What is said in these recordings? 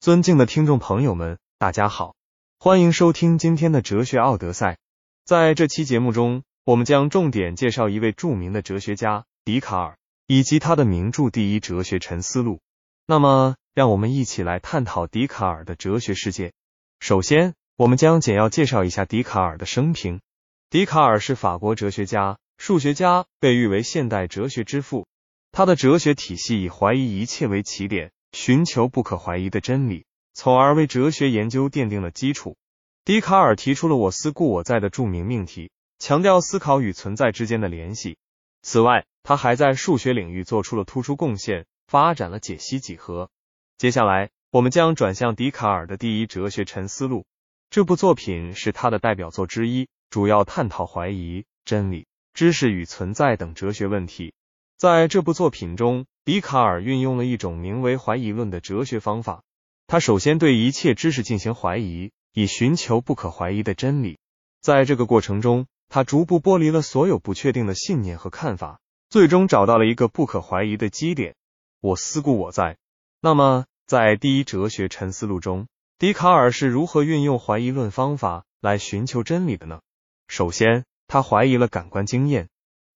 尊敬的听众朋友们，大家好，欢迎收听今天的哲学奥德赛。在这期节目中，我们将重点介绍一位著名的哲学家笛卡尔，以及他的名著《第一哲学沉思录》。那么，让我们一起来探讨笛卡尔的哲学世界。首先，我们将简要介绍一下笛卡尔的生平。笛卡尔是法国哲学家、数学家，被誉为现代哲学之父。他的哲学体系以怀疑一切为起点。寻求不可怀疑的真理，从而为哲学研究奠定了基础。笛卡尔提出了“我思故我在”的著名命题，强调思考与存在之间的联系。此外，他还在数学领域做出了突出贡献，发展了解析几何。接下来，我们将转向笛卡尔的《第一哲学沉思录》这部作品是他的代表作之一，主要探讨怀疑、真理、知识与存在等哲学问题。在这部作品中，笛卡尔运用了一种名为怀疑论的哲学方法。他首先对一切知识进行怀疑，以寻求不可怀疑的真理。在这个过程中，他逐步剥离了所有不确定的信念和看法，最终找到了一个不可怀疑的基点。我思故我在。那么，在第一哲学沉思录中，笛卡尔是如何运用怀疑论方法来寻求真理的呢？首先，他怀疑了感官经验。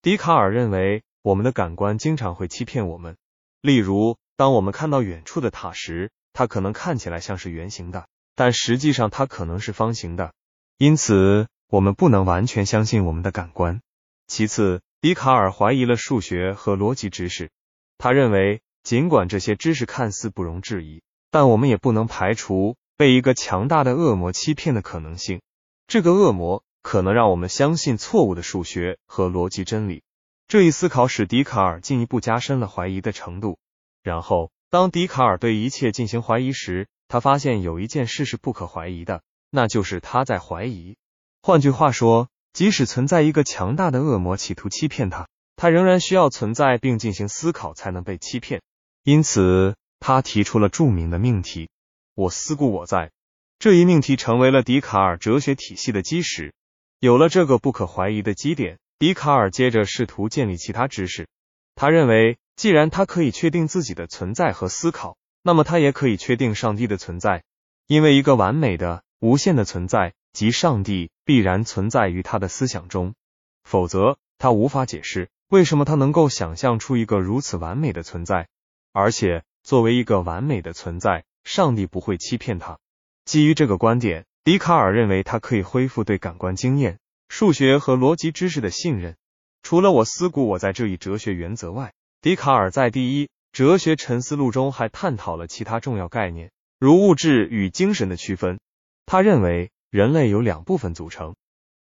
笛卡尔认为。我们的感官经常会欺骗我们。例如，当我们看到远处的塔时，它可能看起来像是圆形的，但实际上它可能是方形的。因此，我们不能完全相信我们的感官。其次，笛卡尔怀疑了数学和逻辑知识。他认为，尽管这些知识看似不容置疑，但我们也不能排除被一个强大的恶魔欺骗的可能性。这个恶魔可能让我们相信错误的数学和逻辑真理。这一思考使笛卡尔进一步加深了怀疑的程度。然后，当笛卡尔对一切进行怀疑时，他发现有一件事是不可怀疑的，那就是他在怀疑。换句话说，即使存在一个强大的恶魔企图欺骗他，他仍然需要存在并进行思考才能被欺骗。因此，他提出了著名的命题：“我思故我在。”这一命题成为了笛卡尔哲学体系的基石。有了这个不可怀疑的基点。笛卡尔接着试图建立其他知识。他认为，既然他可以确定自己的存在和思考，那么他也可以确定上帝的存在。因为一个完美的、无限的存在，即上帝，必然存在于他的思想中。否则，他无法解释为什么他能够想象出一个如此完美的存在。而且，作为一个完美的存在，上帝不会欺骗他。基于这个观点，笛卡尔认为他可以恢复对感官经验。数学和逻辑知识的信任。除了我思故我在这一哲学原则外，笛卡尔在《第一哲学沉思录》中还探讨了其他重要概念，如物质与精神的区分。他认为人类由两部分组成：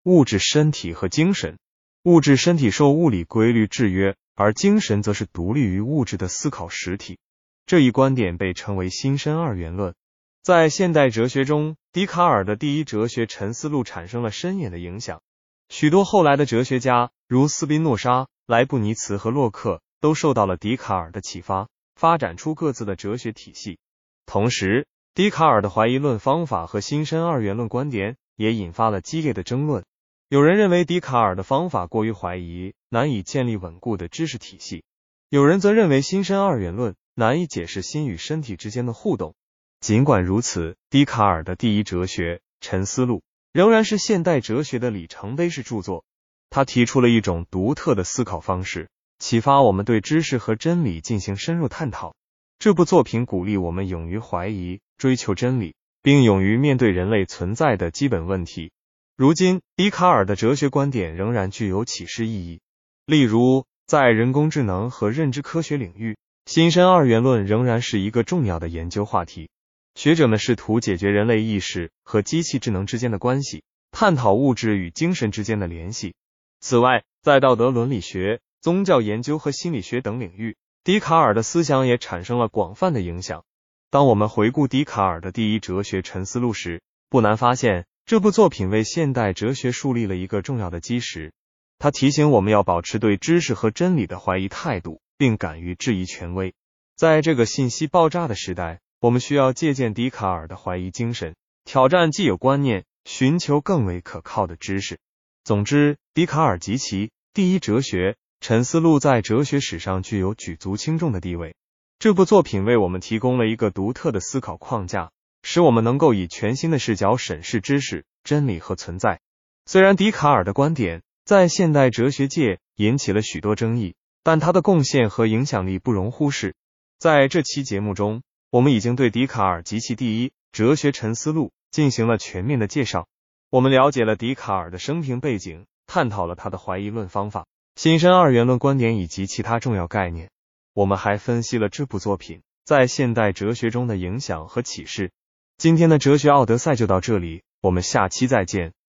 物质身体和精神。物质身体受物理规律制约，而精神则是独立于物质的思考实体。这一观点被称为新生二元论。在现代哲学中，笛卡尔的《第一哲学沉思录》产生了深远的影响。许多后来的哲学家，如斯宾诺莎、莱布尼茨和洛克，都受到了笛卡尔的启发，发展出各自的哲学体系。同时，笛卡尔的怀疑论方法和新生二元论观点也引发了激烈的争论。有人认为笛卡尔的方法过于怀疑，难以建立稳固的知识体系；有人则认为新生二元论难以解释心与身体之间的互动。尽管如此，笛卡尔的第一哲学沉思录。仍然是现代哲学的里程碑式著作。他提出了一种独特的思考方式，启发我们对知识和真理进行深入探讨。这部作品鼓励我们勇于怀疑、追求真理，并勇于面对人类存在的基本问题。如今，笛卡尔的哲学观点仍然具有启示意义。例如，在人工智能和认知科学领域，新生二元论仍然是一个重要的研究话题。学者们试图解决人类意识和机器智能之间的关系，探讨物质与精神之间的联系。此外，在道德伦理学、宗教研究和心理学等领域，笛卡尔的思想也产生了广泛的影响。当我们回顾笛卡尔的第一哲学沉思录时，不难发现，这部作品为现代哲学树立了一个重要的基石。他提醒我们要保持对知识和真理的怀疑态度，并敢于质疑权威。在这个信息爆炸的时代。我们需要借鉴笛卡尔的怀疑精神，挑战既有观念，寻求更为可靠的知识。总之，笛卡尔及其《第一哲学沉思录》在哲学史上具有举足轻重的地位。这部作品为我们提供了一个独特的思考框架，使我们能够以全新的视角审视知识、真理和存在。虽然笛卡尔的观点在现代哲学界引起了许多争议，但他的贡献和影响力不容忽视。在这期节目中，我们已经对笛卡尔及其第一《哲学沉思录》进行了全面的介绍。我们了解了笛卡尔的生平背景，探讨了他的怀疑论方法、新生二元论观点以及其他重要概念。我们还分析了这部作品在现代哲学中的影响和启示。今天的哲学奥德赛就到这里，我们下期再见。